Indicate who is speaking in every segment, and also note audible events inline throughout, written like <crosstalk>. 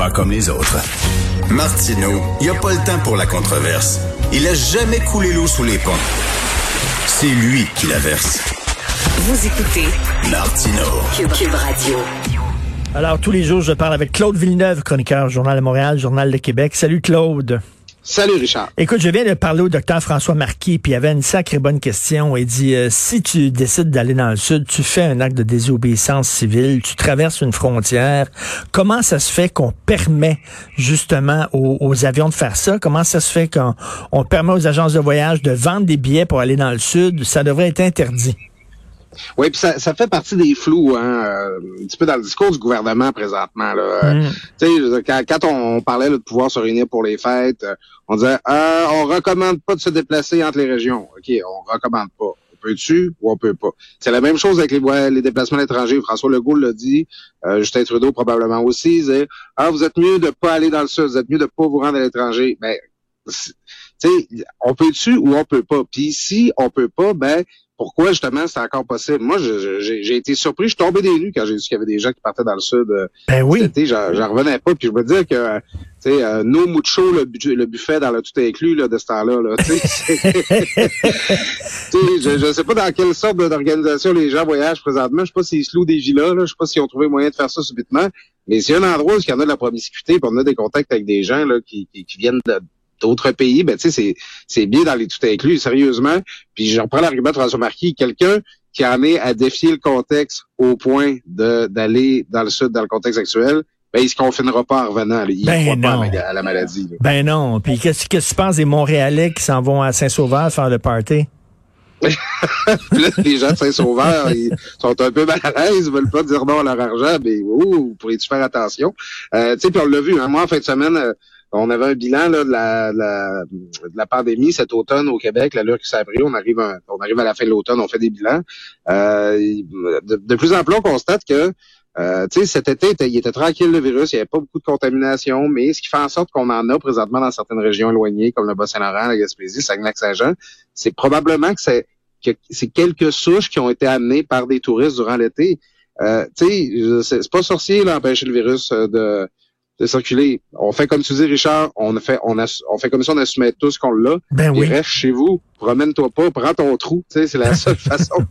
Speaker 1: pas comme les autres. Martineau, il n'y a pas le temps pour la controverse. Il a jamais coulé l'eau sous les ponts. C'est lui qui la verse.
Speaker 2: Vous écoutez
Speaker 1: Martino.
Speaker 2: Cube, Radio.
Speaker 3: Alors, tous les jours, je parle avec Claude Villeneuve, chroniqueur Journal de Montréal, Journal de Québec. Salut Claude.
Speaker 4: Salut Richard.
Speaker 3: Écoute, je viens de parler au docteur François Marquis, puis il avait une sacrée bonne question. Il dit, euh, si tu décides d'aller dans le sud, tu fais un acte de désobéissance civile, tu traverses une frontière, comment ça se fait qu'on permet justement aux, avions de faire ça? Comment ça se fait qu'on on permet aux agences de voyage de vendre des billets pour aller dans le sud? Ça devrait être interdit.
Speaker 4: Oui, puis ça, ça fait partie des flous, hein, euh, un petit peu dans le discours du gouvernement présentement. Là. Mm. Sais, quand, quand, on parlait de pouvoir se réunir pour les fêtes, euh, on disait euh, on recommande pas de se déplacer entre les régions. OK, on recommande pas. On peut-tu ou on peut pas? C'est la même chose avec les, les déplacements à l'étranger. François Legault l'a dit, euh, Justin Trudeau probablement aussi. Il disait, ah, vous êtes mieux de pas aller dans le sud, vous êtes mieux de pas vous rendre à l'étranger. Ben, tu sais, on peut-tu ou on peut pas? Puis si on peut pas, ben pourquoi justement c'est encore possible? Moi, j'ai été surpris, je suis tombé des nues quand j'ai vu qu'il y avait des gens qui partaient dans le sud. Euh,
Speaker 3: ben oui.
Speaker 4: J'en revenais pas. Puis je me disais que tu sais, euh, no mucho, le, le, buffet dans le tout inclus là, de ce temps-là. Là, <laughs> <laughs> je, je sais pas dans quelle sorte d'organisation les gens voyagent présentement. Je sais pas s'ils se louent des villas, là. je sais pas s'ils ont trouvé moyen de faire ça subitement. Mais c'est un endroit où il y en a de la promiscuité, puis on a des contacts avec des gens là, qui, qui, qui viennent de d'autres pays, ben tu sais, c'est bien dans les tout inclus, sérieusement. Puis je reprends l'argument de François Marquis, quelqu'un qui en est à défier le contexte au point d'aller dans le sud, dans le contexte actuel, ben, il se confinera pas en revenant. Il
Speaker 3: ben
Speaker 4: croit
Speaker 3: non.
Speaker 4: pas à la maladie.
Speaker 3: Ben non. Puis qu'est-ce que tu penses des Montréalais qui s'en vont à Saint-Sauveur faire le party? <laughs>
Speaker 4: là, les gens de Saint-Sauveur, ils sont un peu mal à l'aise, ils veulent pas dire non à leur argent, mais oh, pourrais-tu faire attention? Euh, tu sais, puis on l'a vu, hein, moi, en fin de semaine, euh, on avait un bilan là, de, la, pandémie cet automne au Québec, la qui s'est pris. On arrive, on arrive à la fin de l'automne, on fait des bilans. Euh, de, plus en plus, on constate que euh, cet été, il était tranquille le virus, il n'y avait pas beaucoup de contamination, mais ce qui fait en sorte qu'on en a présentement dans certaines régions éloignées, comme le Bas-Saint-Laurent, la Gaspésie, Saguenay-Saint-Jean, c'est probablement que c'est que c'est quelques souches qui ont été amenées par des touristes durant l'été. Euh, tu sais, c'est pas sorcier d'empêcher le virus euh, de de circuler. On fait comme tu dis, Richard, on fait, on, on fait comme ça, on assumait tous qu'on l'a.
Speaker 3: Ben oui.
Speaker 4: Reste chez vous, promène-toi pas, prends ton trou. Tu sais, c'est la seule <laughs> façon.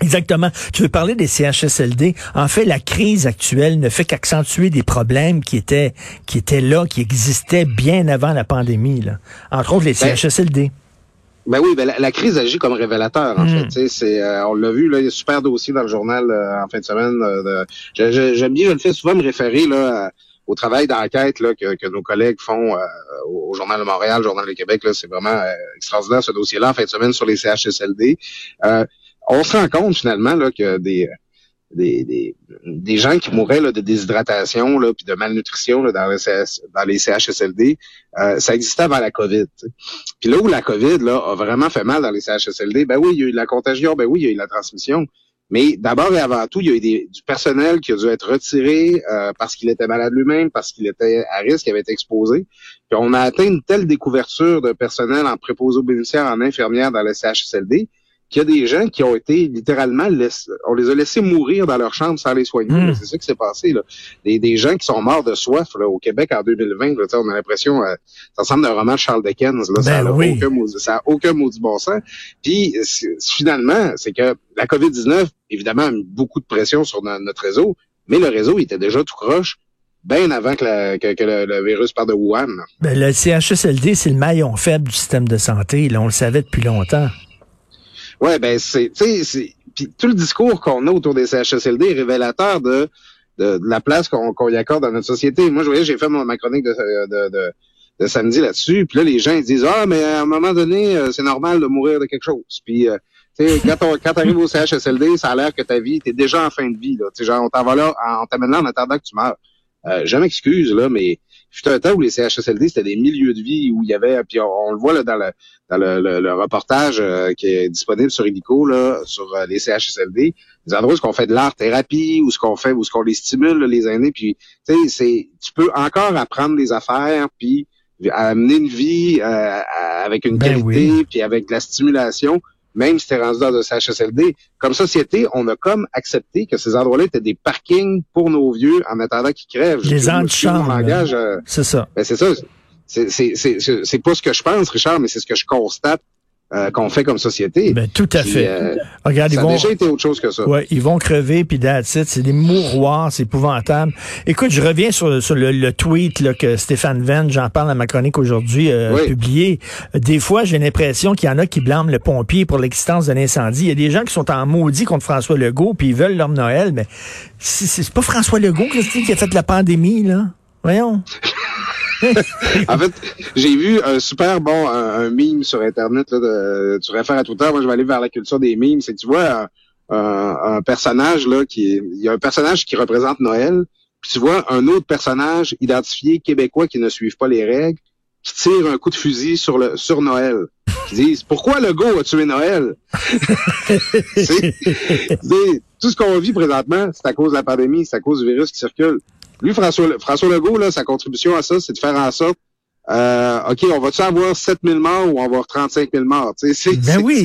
Speaker 3: Exactement. Tu veux parler des CHSLD. En fait, la crise actuelle ne fait qu'accentuer des problèmes qui étaient, qui étaient là, qui existaient bien avant la pandémie. Là. Entre autres, les ben, CHSLD.
Speaker 4: Ben oui, ben la, crise agit comme révélateur, en hmm. fait. C'est, euh, on l'a vu, là, il y a un super dossier dans le journal euh, en fin de semaine. Euh, j'aime bien, je le fais souvent me référer là, à, au travail d'enquête que, que nos collègues font euh, au Journal de Montréal, Journal de Québec, là, c'est vraiment euh, extraordinaire ce dossier-là en fin de semaine sur les CHSLD. Euh, on se rend compte finalement là, que des, des, des, gens qui mouraient là, de déshydratation là, puis de malnutrition là, dans, les CHSLD, ça existait avant la COVID. Puis là où la COVID là, a vraiment fait mal dans les CHSLD, ben oui, il y a eu la contagion, ben oui, il y a eu la transmission. Mais d'abord et avant tout, il y a eu du personnel qui a dû être retiré euh, parce qu'il était malade lui-même, parce qu'il était à risque, il avait été exposé. Puis on a atteint une telle découverture de personnel en préposé aux bénéficiaires, en infirmière dans le CHSLD, qu'il y a des gens qui ont été littéralement, on les a laissés mourir dans leur chambre sans les soigner. Hmm. C'est ça qui s'est passé. Là. Des, des, gens qui sont morts de soif là, au Québec en 2020. Là, on a l'impression, euh, ça ressemble à un roman de Charles Dickens. Là, ça n'a
Speaker 3: ben
Speaker 4: aucun, ça aucun maudit bon sens. Puis finalement, c'est que la COVID-19, évidemment, a mis beaucoup de pression sur notre réseau, mais le réseau était déjà tout croche bien avant que, le, virus parte de Wuhan.
Speaker 3: Ben, le CHSLD, c'est le maillon faible du système de santé. Là, on le savait depuis longtemps.
Speaker 4: Ouais, ben c'est, puis tout le discours qu'on a autour des CHSLD est révélateur de, de, la place qu'on y accorde dans notre société. Moi, je voyais, j'ai fait ma chronique de, de, de, samedi là-dessus, puis là, les gens ils disent ah, mais à un moment donné, euh, c'est normal de mourir de quelque chose. Puis euh, quand, on, quand arrives au CHSLD, ça a l'air que ta vie, t'es déjà en fin de vie. Là. genre, on t'envoie là, on t'amène là en attendant que tu meurs. Euh, je m'excuse, là, mais fut un temps où les CHSLD, c'était des milieux de vie où il y avait, puis on, le voit là, dans le, dans le, le, reportage euh, qui est disponible sur Illico, là, sur euh, les CHSLD, des endroits où on fait de l'art-thérapie, où ce qu'on fait, où ce qu'on les stimule, les aînés, puis tu sais, c'est, tu peux encore apprendre des affaires, puis amener une vie euh, avec une
Speaker 3: ben
Speaker 4: qualité, puis avec de la stimulation, même si t'es rendu dans un CHSLD. Comme société, on a comme accepté que ces endroits-là étaient des parkings pour nos vieux en attendant qu'ils crèvent.
Speaker 3: Les antichambres.
Speaker 4: Euh,
Speaker 3: c'est ça.
Speaker 4: Ben c'est ça. C'est pas ce que je pense, Richard, mais c'est ce que je constate euh, qu'on fait comme société.
Speaker 3: Ben, tout à fait. Euh,
Speaker 4: Regarde, ça a déjà été autre chose que ça.
Speaker 3: Ouais, ils vont crever, puis that's C'est des mouroirs, c'est épouvantable. Écoute, je reviens sur, le, tweet là, que Stéphane Venn, j'en parle à ma chronique aujourd'hui, euh, publié. Des fois, j'ai l'impression qu'il y en a qui blâment le pompier pour l'existence d'un incendie. Il y a des gens qui sont en maudit contre François Legault, puis ils veulent l'homme Noël, mais c'est pas François Legault qui a fait la pandémie, là. Voyons. <laughs>
Speaker 4: en fait, j'ai vu un super bon un, meme sur Internet. Là, de, tu réfères à Twitter. Moi, je vais aller vers la culture des memes. C'est que tu vois un, personnage là qui il y a un personnage qui représente Noël. Puis tu vois un autre personnage identifié québécois qui ne suivent pas les règles, qui tire un coup de fusil sur le sur Noël. Qui disent pourquoi le gars a tué Noël? <laughs> <laughs> c'est, tout ce qu'on vit présentement, c'est à cause de la pandémie, c'est à cause du virus qui circule. Lui, François, François Legault, là, sa contribution à ça, c'est de faire en sorte euh, OK, on va-tu avoir 7 000 morts ou on va avoir 35 000 morts? Ben c'est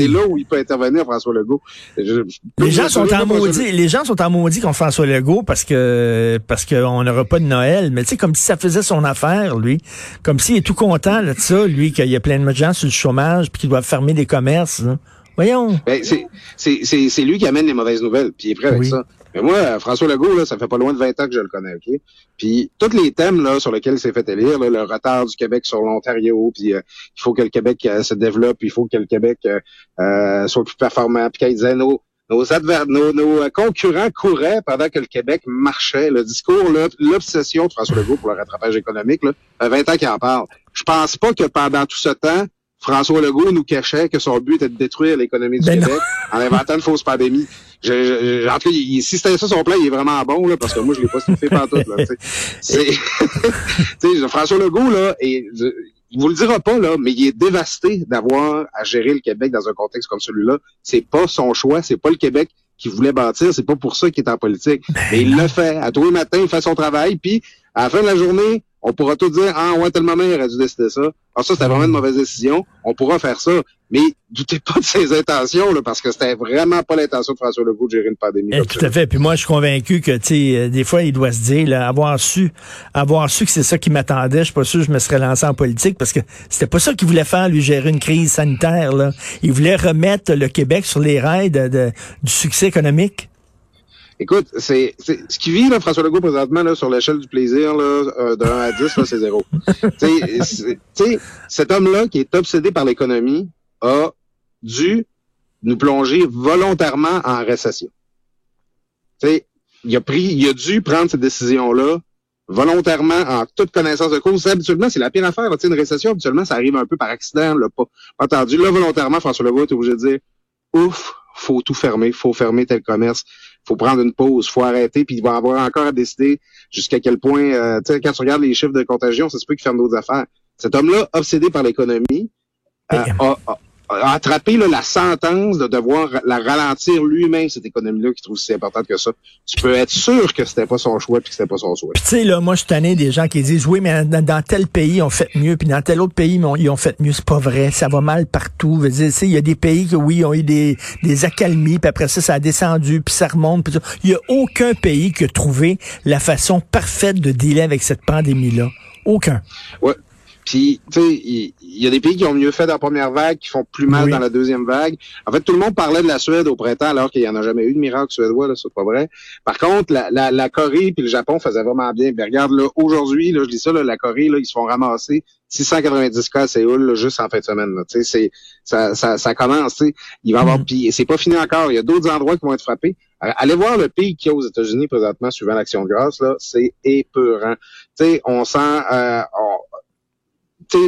Speaker 4: là où il peut intervenir, François Legault.
Speaker 3: les, gens sont en maudit, les gens sont en maudit contre François Legault parce que parce qu'on n'aura pas de Noël. Mais tu sais, comme si ça faisait son affaire, lui. Comme s'il est tout content là, de ça, lui, qu'il y a plein de gens sur le chômage puis qu'il doit fermer des commerces. Voyons.
Speaker 4: Ben, c'est lui qui amène les mauvaises nouvelles, puis il est prêt avec ça. Mais moi, François Legault, là, ça fait pas loin de 20 ans que je le connais, OK? Puis tous les thèmes là, sur lesquels il s'est fait élire, le retard du Québec sur l'Ontario, puis euh, il faut que le Québec euh, se développe, il faut que le Québec euh, soit plus performant, puis qu'il disait nos nos, nos, nos, concurrents couraient pendant que le Québec marchait. Le discours, l'obsession de François Legault pour le rattrapage économique, là, fait 20 ans qu'il en parle. Je pense pas que pendant tout ce temps, François Legault nous cachait que son but était de détruire l'économie du ben Québec en inventant une fausse pandémie. Je, je, en tout cas, si c'était ça son plan, il est vraiment bon, là, parce que moi, je l'ai pas fait partout. Là, c'est, <laughs> François Legault, là, et, il vous le dira pas, là, mais il est dévasté d'avoir à gérer le Québec dans un contexte comme celui-là. C'est pas son choix, c'est pas le Québec qui voulait bâtir, c'est pas pour ça qu'il est en politique. Ben mais il le fait. À tous les matins, il fait son travail, puis à la fin de la journée, on pourra tout dire, ah ouais, tel moment, il aurait dû décider ça. Ah, ça, c'était vraiment une mauvaise décision. On pourra faire ça. Mais doutez pas de ses intentions, là, parce que c'était vraiment pas l'intention de François Legault de gérer une pandémie.
Speaker 3: Eh, tout à fait. Puis moi, je suis convaincu que, tu sais, euh, des fois, il doit se dire, là, avoir su, avoir su que c'est ça qui m'attendait, je suis pas sûr que je me serais lancé en politique, parce que c'était pas ça qu'il voulait faire, lui, gérer une crise sanitaire, là. Il voulait remettre le Québec sur les rails de, du succès économique.
Speaker 4: Écoute, c'est ce qui vit là, François Legault présentement là, sur l'échelle du plaisir là, euh, de 1 à 10, c'est zéro. <laughs> sais, cet homme-là qui est obsédé par l'économie a dû nous plonger volontairement en récession. sais, il a pris, il a dû prendre cette décision-là volontairement en toute connaissance de cause. Habituellement, c'est la pire affaire. Là, une récession, habituellement, ça arrive un peu par accident, là, pas, pas entendu. Là, volontairement, François Legault est obligé de dire Ouf, faut tout fermer, faut fermer tel commerce, faut prendre une pause, faut arrêter, puis il va avoir encore à décider jusqu'à quel point, euh, tu sais, quand tu regardes les chiffres de contagion, ça se peut qu'il ferme d'autres affaires. Cet homme-là, obsédé par l'économie, euh, a, a attrapé la sentence de devoir la ralentir lui-même, cette économie-là, qui trouve si importante que ça. Tu peux être sûr que c'était pas son choix puis que c'était pas son souhait.
Speaker 3: Tu sais, là, moi, je suis des gens qui disent, oui, mais dans, tel pays, ils ont fait mieux, puis dans tel autre pays, ils ont fait mieux. C'est pas vrai. Ça va mal partout. Il y a des pays qui, oui, ont eu des, des accalmies, puis après ça, ça a descendu, puis ça remonte. Il y a aucun pays qui a trouvé la façon parfaite de dealer avec cette pandémie-là. Aucun.
Speaker 4: Ouais. Puis, tu sais, il y, a des pays qui ont mieux fait dans la première vague, qui font plus mal dans la deuxième vague. En fait, tout le monde parlait de la Suède au printemps, alors qu'il n'y en a jamais eu de miracle suédois, là, c'est pas vrai. Par contre, la, la, la Corée puis le Japon faisaient vraiment bien. Mais regarde, là, aujourd'hui, là, je dis ça, là, la Corée, là, ils se font ramasser 690 cas à Séoul, juste en fin de semaine. Tu sais, c'est, ça, ça, ça commence, tu sais. Il va y avoir, mm. puis c'est pas fini encore. Il y a d'autres endroits qui vont être frappés. Allez voir le pays qui est aux États-Unis présentement, suivant l'action de grâce, là, c'est épeurant. Tu sais, on sent, euh,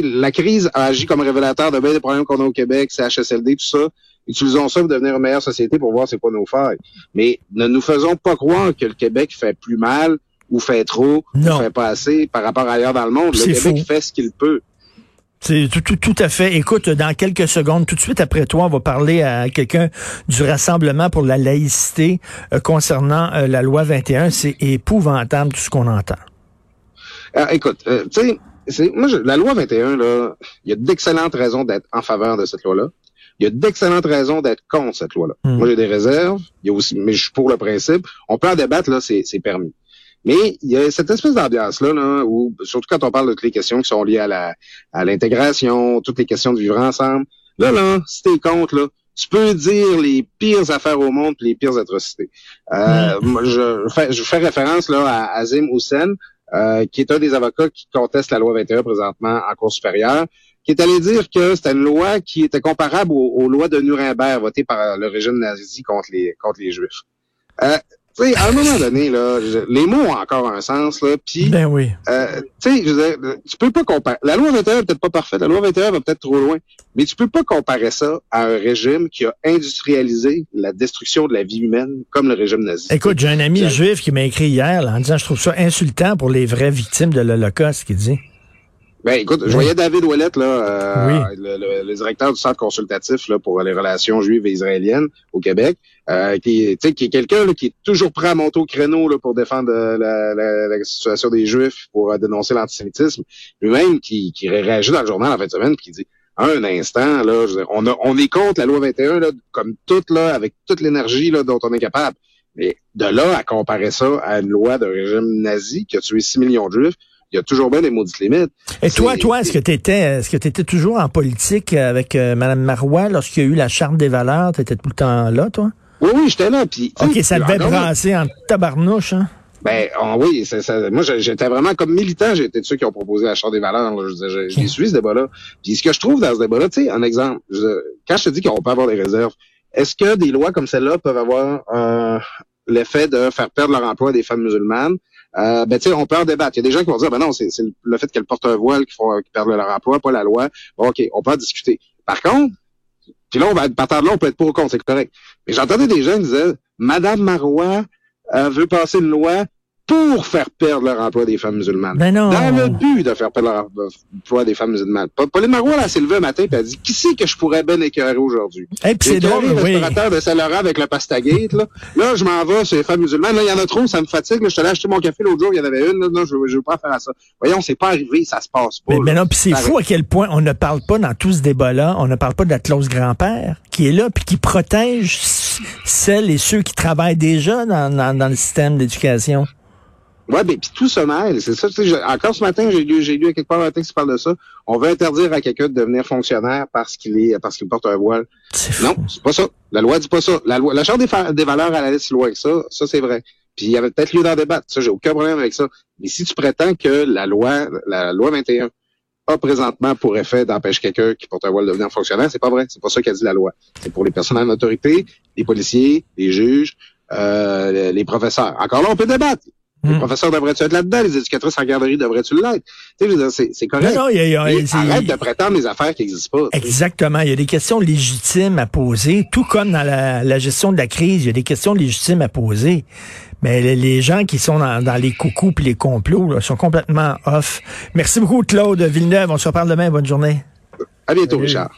Speaker 4: la crise a agi comme révélateur de bien des problèmes qu'on a au Québec, CHSLD, tout ça. Utilisons ça pour devenir une meilleure société pour voir c'est quoi nos failles. Mais ne nous faisons pas croire que le Québec fait plus mal ou fait trop ou fait pas assez par rapport à ailleurs dans le monde. Le Québec fait ce qu'il peut.
Speaker 3: C'est tout, tout, tout, à fait. Écoute, dans quelques secondes, tout de suite après toi, on va parler à quelqu'un du Rassemblement pour la laïcité euh, concernant euh, la loi 21. C'est épouvantable tout ce qu'on entend.
Speaker 4: Ah, écoute, euh, tu sais, moi, la loi 21, là, il y a d'excellentes raisons d'être en faveur de cette loi-là. Il y a d'excellentes raisons d'être contre cette loi-là.
Speaker 3: Hmm.
Speaker 4: Moi, j'ai des réserves, il y a aussi, mais je suis pour le principe. On peut en débattre, là, c'est c'est permis. Mais il y a cette espèce d'ambiance-là, là, où, surtout quand on parle de toutes les questions qui sont liées à la à l'intégration, toutes les questions de vivre ensemble. Là, là, si t'es contre, là, tu peux dire les pires affaires au monde puis les pires atrocités. Euh, moi, je, fais, je fais référence là à Azim Hussein, euh, qui est un des avocats qui conteste la loi 21 présentement en Cour supérieure, qui est allé dire que c'était une loi qui était comparable aux, lois de Nuremberg votées par le régime nazi contre les contre les Juifs. Euh, tu sais, à un moment donné, là, je- les mots ont encore un sens, là, puis
Speaker 3: Ben oui.
Speaker 4: euh, tu sais, je veux dire, tu peux pas comparer. La loi 21 est peut-être pas parfaite, la loi 21 va peut-être trop loin, mais tu peux pas comparer ça à un régime qui a industrialisé la destruction de la vie humaine comme le régime nazi.
Speaker 3: Écoute, j'ai un ami juif qui m'a écrit hier là, en disant je trouve ça insultant pour les vraies victimes de l'Holocauste, qu'il dit.
Speaker 4: Ben écoute, je voyais David Ouellette, là, euh,
Speaker 3: Oui.
Speaker 4: le, le- le directeur du centre consultatif là, pour les relations juives et israéliennes au Québec, euh, qui, tu sais, qui est quelqu'un qui est toujours prêt à monter au créneau là, pour défendre euh, la, la- la situation des Juifs, pour euh, dénoncer l'antisémitisme. Lui-même qui, qui réagit dans le journal en fin de semaine, puis qui dit un instant, là, je veux dire, on, a, on est contre la loi 21, là, comme toute, là, avec toute l'énergie là, dont on est capable. Mais de là à comparer ça à une loi d'un régime nazi qui a tué 6 millions de Juifs, il y a toujours bien des maudites limites.
Speaker 3: Et toi, toi, est-ce que tu étais, est-ce que tu étais toujours en politique avec euh, Mme Marois lorsqu'il y a eu la charte des valeurs? Tu étais tout le temps là, toi?
Speaker 4: Oui, oui, j'étais là. Sais,
Speaker 3: OK, ça devait brasser en tabarnouche, hein?
Speaker 4: Ben ah oui, ça. Moi, j'étais vraiment comme militant. J'étais de ceux qui ont proposé la charte des valeurs. là. Je, je, je l'ai suivi ce débat-là. Puis ce que je trouve dans ce débat-là, tu sais, un exemple. je- quand je te dis qu'on peut avoir des réserves, est-ce que des lois comme celle-là peuvent avoir euh, l'effet de faire perdre leur emploi à des femmes musulmanes? Euh, ben, tu sais, on peut en débattre. Il y a des gens qui vont dire, ben non, c'est le fait qu'elles portent un voile qui font qui perdent leur emploi, pas la loi. Bon, OK, on peut en discuter. Par contre, puis là, on va, partant de là, on peut être pour ou contre, c'est correct. Mais j'entendais des gens qui disaient, Madame Marois euh, veut passer une loi pour faire perdre leur emploi des femmes musulmanes.
Speaker 3: Ben non.
Speaker 4: Dans le but de faire perdre leur emploi des femmes musulmanes. Pa- Pauline Marois, là, s'est levée un matin et elle a dit, qui c'est que je pourrais ben écœurer aujourd'hui?
Speaker 3: Et puis
Speaker 4: J'ai
Speaker 3: c'est drôle,
Speaker 4: le
Speaker 3: oui.
Speaker 4: restaurateur de Saint-Laurent avec le pastagate, là. Là, je m'en vais sur les femmes musulmanes. Là, il y en a trop, ça me fatigue. Là, je suis allé acheter mon café l'autre jour, il y en avait une. Là, non, je, je veux pas faire à ça. Voyons, c'est pas arrivé, ça se passe pas.
Speaker 3: Mais, non, puis c'est fou à quel point on ne parle pas dans tout ce débat-là, on ne parle pas de la clause grand-père qui est là puis qui protège celles et ceux qui travaillent déjà dans, dans, dans le système d'éducation.
Speaker 4: Ouais, ben puis tout se mêle, c'est ça. tu sais, je- encore ce matin, j'ai lu, j'ai lu à quelque part un texte qui parle de ça. On veut interdire à quelqu'un de devenir fonctionnaire parce qu'il est, parce qu'il porte un voile.
Speaker 3: C'est.
Speaker 4: Non, c'est pas ça. La loi dit pas ça. La loi, la charte des, fa- des valeurs à la liste loin que ça. Ça c'est vrai. Puis il y avait peut-être lieu d'en débattre. Ça, j'ai aucun problème avec ça. Mais si tu prétends que la loi, la loi 21 a présentement pour effet d'empêcher quelqu'un qui porte un voile de devenir fonctionnaire, c'est pas vrai. C'est pas ça qu'a dit la loi. C'est pour les personnes en autorité, les policiers, les juges, euh, les professeurs. Encore là, on peut débattre. Les
Speaker 3: Hmm.
Speaker 4: professeurs devraient-tu être là-dedans? Les éducatrices en garderie devraient-tu l'être? C'est, correct.
Speaker 3: Non, y a- il y a-
Speaker 4: Mais
Speaker 3: c'est-
Speaker 4: arrête de prétendre des affaires qui n'existent pas.
Speaker 3: Exactement. Il y a des questions légitimes à poser, tout comme dans la, la gestion de la crise, il y a des questions légitimes à poser. Mais les, les gens qui sont dans, dans les coucous et les complots là, sont complètement off. Merci beaucoup, Claude Villeneuve. On se reparle demain. Bonne journée.
Speaker 4: À bientôt,
Speaker 3: Salut.
Speaker 4: Richard.